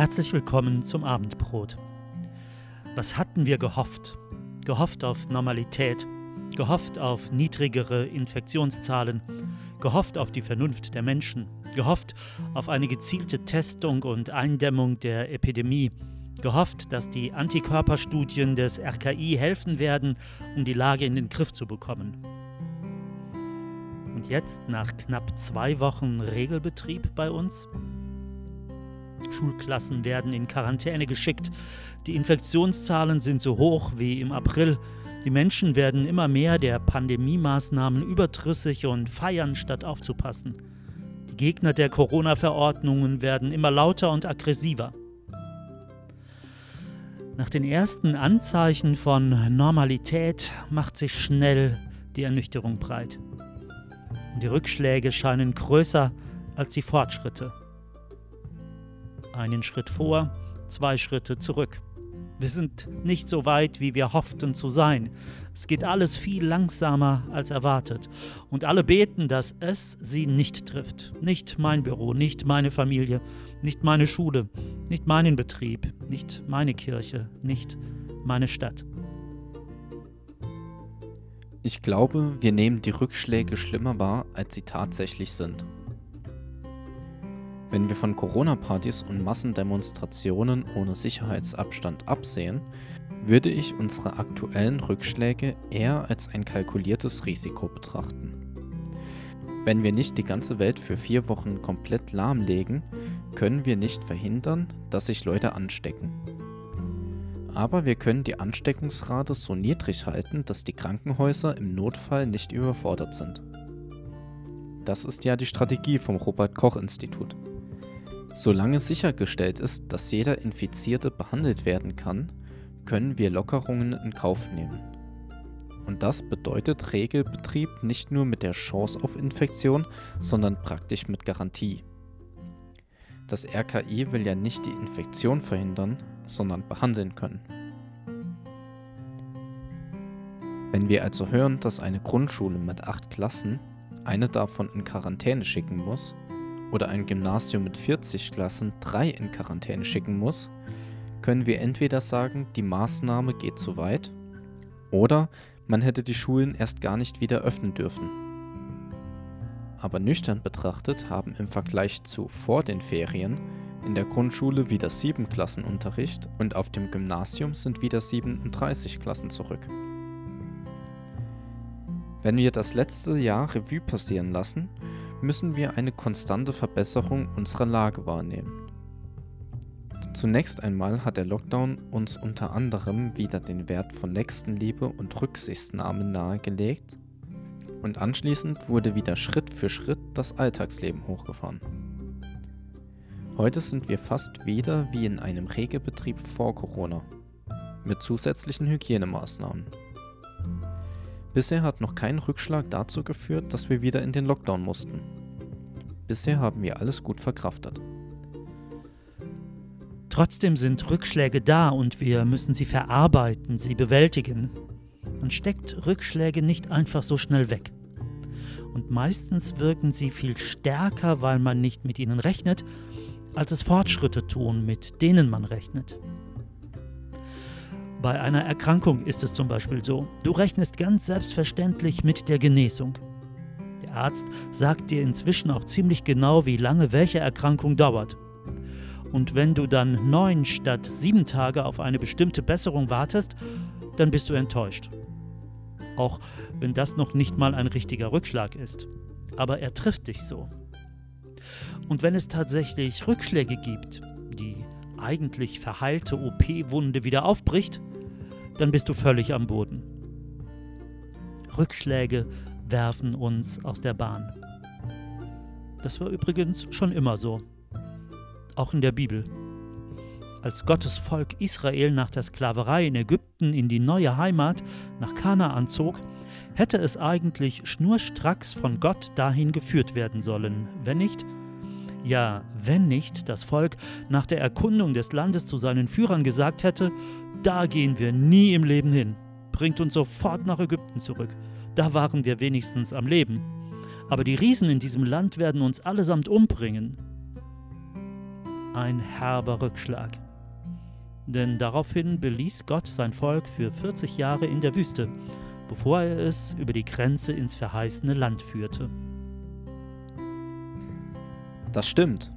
Herzlich willkommen zum Abendbrot. Was hatten wir gehofft? Gehofft auf Normalität, gehofft auf niedrigere Infektionszahlen, gehofft auf die Vernunft der Menschen, gehofft auf eine gezielte Testung und Eindämmung der Epidemie, gehofft, dass die Antikörperstudien des RKI helfen werden, um die Lage in den Griff zu bekommen. Und jetzt, nach knapp zwei Wochen Regelbetrieb bei uns, Schulklassen werden in Quarantäne geschickt, die Infektionszahlen sind so hoch wie im April, die Menschen werden immer mehr der Pandemiemaßnahmen überdrüssig und feiern, statt aufzupassen. Die Gegner der Corona-Verordnungen werden immer lauter und aggressiver. Nach den ersten Anzeichen von Normalität macht sich schnell die Ernüchterung breit. Und die Rückschläge scheinen größer als die Fortschritte. Einen Schritt vor, zwei Schritte zurück. Wir sind nicht so weit, wie wir hofften zu sein. Es geht alles viel langsamer als erwartet. Und alle beten, dass es sie nicht trifft. Nicht mein Büro, nicht meine Familie, nicht meine Schule, nicht meinen Betrieb, nicht meine Kirche, nicht meine Stadt. Ich glaube, wir nehmen die Rückschläge schlimmer wahr, als sie tatsächlich sind. Wenn wir von Corona-Partys und Massendemonstrationen ohne Sicherheitsabstand absehen, würde ich unsere aktuellen Rückschläge eher als ein kalkuliertes Risiko betrachten. Wenn wir nicht die ganze Welt für vier Wochen komplett lahmlegen, können wir nicht verhindern, dass sich Leute anstecken. Aber wir können die Ansteckungsrate so niedrig halten, dass die Krankenhäuser im Notfall nicht überfordert sind. Das ist ja die Strategie vom Robert Koch Institut. Solange sichergestellt ist, dass jeder Infizierte behandelt werden kann, können wir Lockerungen in Kauf nehmen. Und das bedeutet Regelbetrieb nicht nur mit der Chance auf Infektion, sondern praktisch mit Garantie. Das RKI will ja nicht die Infektion verhindern, sondern behandeln können. Wenn wir also hören, dass eine Grundschule mit acht Klassen eine davon in Quarantäne schicken muss, oder ein Gymnasium mit 40 Klassen drei in Quarantäne schicken muss, können wir entweder sagen, die Maßnahme geht zu weit, oder man hätte die Schulen erst gar nicht wieder öffnen dürfen. Aber nüchtern betrachtet haben im Vergleich zu vor den Ferien in der Grundschule wieder sieben Klassen Unterricht und auf dem Gymnasium sind wieder 37 Klassen zurück. Wenn wir das letzte Jahr Revue passieren lassen, müssen wir eine konstante Verbesserung unserer Lage wahrnehmen. Zunächst einmal hat der Lockdown uns unter anderem wieder den Wert von Nächstenliebe und Rücksichtnahme nahegelegt und anschließend wurde wieder Schritt für Schritt das Alltagsleben hochgefahren. Heute sind wir fast wieder wie in einem Regelbetrieb vor Corona, mit zusätzlichen Hygienemaßnahmen. Bisher hat noch kein Rückschlag dazu geführt, dass wir wieder in den Lockdown mussten. Bisher haben wir alles gut verkraftet. Trotzdem sind Rückschläge da und wir müssen sie verarbeiten, sie bewältigen. Man steckt Rückschläge nicht einfach so schnell weg. Und meistens wirken sie viel stärker, weil man nicht mit ihnen rechnet, als es Fortschritte tun, mit denen man rechnet. Bei einer Erkrankung ist es zum Beispiel so, du rechnest ganz selbstverständlich mit der Genesung. Der Arzt sagt dir inzwischen auch ziemlich genau, wie lange welche Erkrankung dauert. Und wenn du dann neun statt sieben Tage auf eine bestimmte Besserung wartest, dann bist du enttäuscht. Auch wenn das noch nicht mal ein richtiger Rückschlag ist. Aber er trifft dich so. Und wenn es tatsächlich Rückschläge gibt, die eigentlich verheilte OP-Wunde wieder aufbricht, dann bist du völlig am Boden. Rückschläge werfen uns aus der Bahn. Das war übrigens schon immer so, auch in der Bibel. Als Gottes Volk Israel nach der Sklaverei in Ägypten in die neue Heimat nach Kanaan zog, hätte es eigentlich schnurstracks von Gott dahin geführt werden sollen, wenn nicht, ja, wenn nicht das Volk nach der Erkundung des Landes zu seinen Führern gesagt hätte, da gehen wir nie im Leben hin, bringt uns sofort nach Ägypten zurück, da waren wir wenigstens am Leben. Aber die Riesen in diesem Land werden uns allesamt umbringen. ein herber Rückschlag. Denn daraufhin beließ Gott sein Volk für 40 Jahre in der Wüste, bevor er es über die Grenze ins verheißene Land führte. Das stimmt.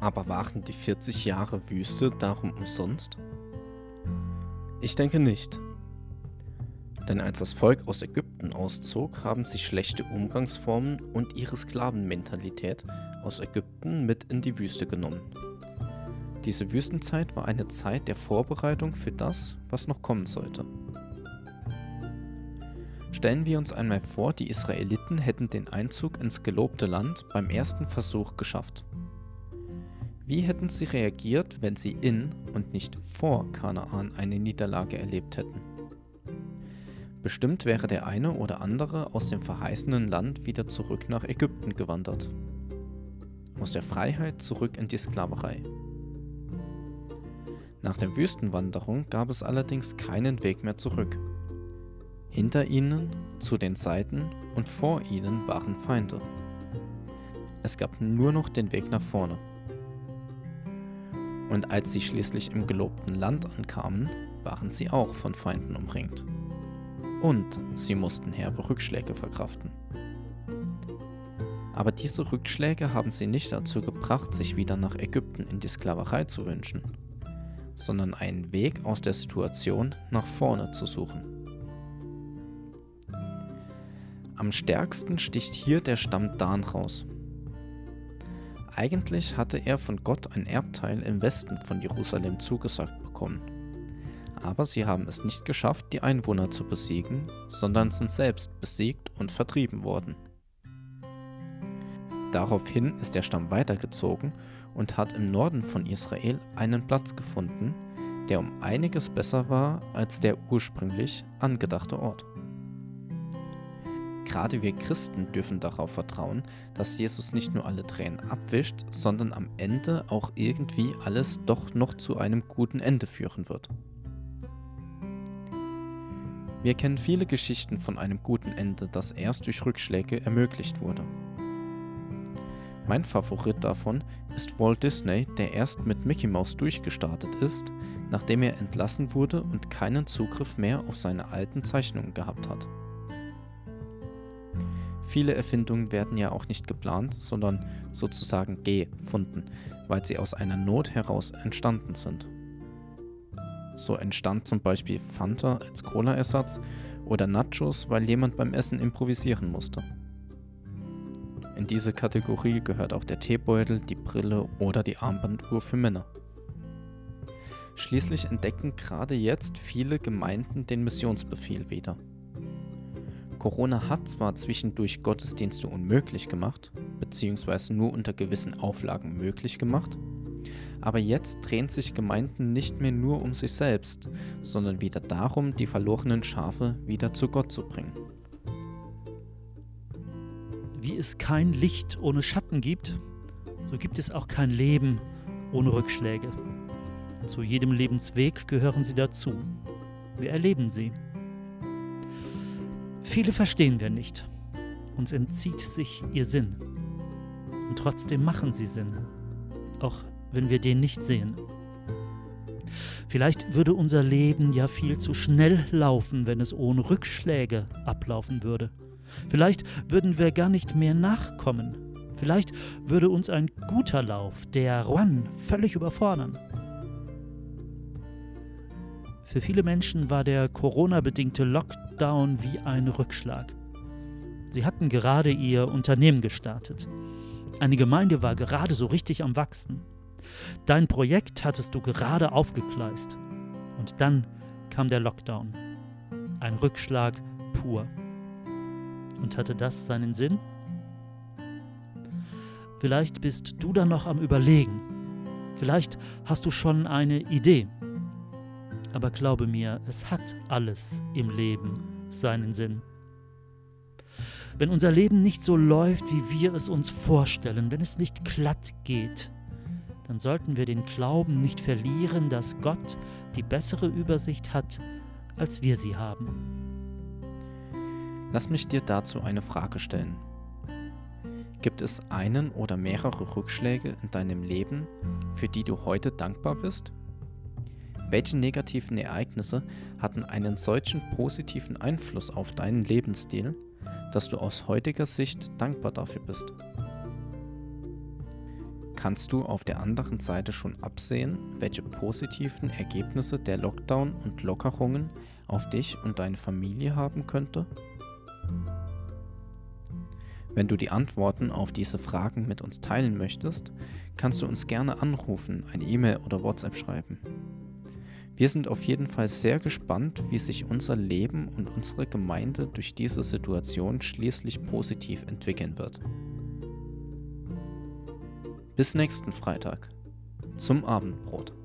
Aber waren die 40 Jahre Wüste darum umsonst? Ich denke nicht. Denn als das Volk aus Ägypten auszog, haben sie schlechte Umgangsformen und ihre Sklavenmentalität aus Ägypten mit in die Wüste genommen. Diese Wüstenzeit war eine Zeit der Vorbereitung für das, was noch kommen sollte. Stellen wir uns einmal vor, die Israeliten hätten den Einzug ins gelobte Land beim ersten Versuch geschafft. Wie hätten sie reagiert, wenn sie in und nicht vor Kanaan eine Niederlage erlebt hätten? Bestimmt wäre der eine oder andere aus dem verheißenen Land wieder zurück nach Ägypten gewandert. Aus der Freiheit zurück in die Sklaverei. Nach der Wüstenwanderung gab es allerdings keinen Weg mehr zurück. Hinter ihnen, zu den Seiten und vor ihnen waren Feinde. Es gab nur noch den Weg nach vorne. Und als sie schließlich im gelobten Land ankamen, waren sie auch von Feinden umringt. Und sie mussten herbe Rückschläge verkraften. Aber diese Rückschläge haben sie nicht dazu gebracht, sich wieder nach Ägypten in die Sklaverei zu wünschen, sondern einen Weg aus der Situation nach vorne zu suchen. Am stärksten sticht hier der Stamm Dan raus. Eigentlich hatte er von Gott ein Erbteil im Westen von Jerusalem zugesagt bekommen. Aber sie haben es nicht geschafft, die Einwohner zu besiegen, sondern sind selbst besiegt und vertrieben worden. Daraufhin ist der Stamm weitergezogen und hat im Norden von Israel einen Platz gefunden, der um einiges besser war als der ursprünglich angedachte Ort. Gerade wir Christen dürfen darauf vertrauen, dass Jesus nicht nur alle Tränen abwischt, sondern am Ende auch irgendwie alles doch noch zu einem guten Ende führen wird. Wir kennen viele Geschichten von einem guten Ende, das erst durch Rückschläge ermöglicht wurde. Mein Favorit davon ist Walt Disney, der erst mit Mickey Mouse durchgestartet ist, nachdem er entlassen wurde und keinen Zugriff mehr auf seine alten Zeichnungen gehabt hat. Viele Erfindungen werden ja auch nicht geplant, sondern sozusagen gefunden, weil sie aus einer Not heraus entstanden sind. So entstand zum Beispiel Fanta als Cola-Ersatz oder Nachos, weil jemand beim Essen improvisieren musste. In diese Kategorie gehört auch der Teebeutel, die Brille oder die Armbanduhr für Männer. Schließlich entdecken gerade jetzt viele Gemeinden den Missionsbefehl wieder. Corona hat zwar zwischendurch Gottesdienste unmöglich gemacht, beziehungsweise nur unter gewissen Auflagen möglich gemacht, aber jetzt drehen sich Gemeinden nicht mehr nur um sich selbst, sondern wieder darum, die verlorenen Schafe wieder zu Gott zu bringen. Wie es kein Licht ohne Schatten gibt, so gibt es auch kein Leben ohne Rückschläge. Zu jedem Lebensweg gehören sie dazu. Wir erleben sie. Viele verstehen wir nicht. Uns entzieht sich ihr Sinn. Und trotzdem machen sie Sinn, auch wenn wir den nicht sehen. Vielleicht würde unser Leben ja viel zu schnell laufen, wenn es ohne Rückschläge ablaufen würde. Vielleicht würden wir gar nicht mehr nachkommen. Vielleicht würde uns ein guter Lauf, der Run, völlig überfordern. Für viele Menschen war der Corona-bedingte Lockdown wie ein Rückschlag. Sie hatten gerade ihr Unternehmen gestartet. Eine Gemeinde war gerade so richtig am Wachsen. Dein Projekt hattest du gerade aufgegleist. Und dann kam der Lockdown. Ein Rückschlag pur. Und hatte das seinen Sinn? Vielleicht bist du dann noch am Überlegen. Vielleicht hast du schon eine Idee. Aber glaube mir, es hat alles im Leben seinen Sinn. Wenn unser Leben nicht so läuft, wie wir es uns vorstellen, wenn es nicht glatt geht, dann sollten wir den Glauben nicht verlieren, dass Gott die bessere Übersicht hat, als wir sie haben. Lass mich dir dazu eine Frage stellen. Gibt es einen oder mehrere Rückschläge in deinem Leben, für die du heute dankbar bist? Welche negativen Ereignisse hatten einen solchen positiven Einfluss auf deinen Lebensstil, dass du aus heutiger Sicht dankbar dafür bist? Kannst du auf der anderen Seite schon absehen, welche positiven Ergebnisse der Lockdown und Lockerungen auf dich und deine Familie haben könnte? Wenn du die Antworten auf diese Fragen mit uns teilen möchtest, kannst du uns gerne anrufen, eine E-Mail oder WhatsApp schreiben. Wir sind auf jeden Fall sehr gespannt, wie sich unser Leben und unsere Gemeinde durch diese Situation schließlich positiv entwickeln wird. Bis nächsten Freitag zum Abendbrot.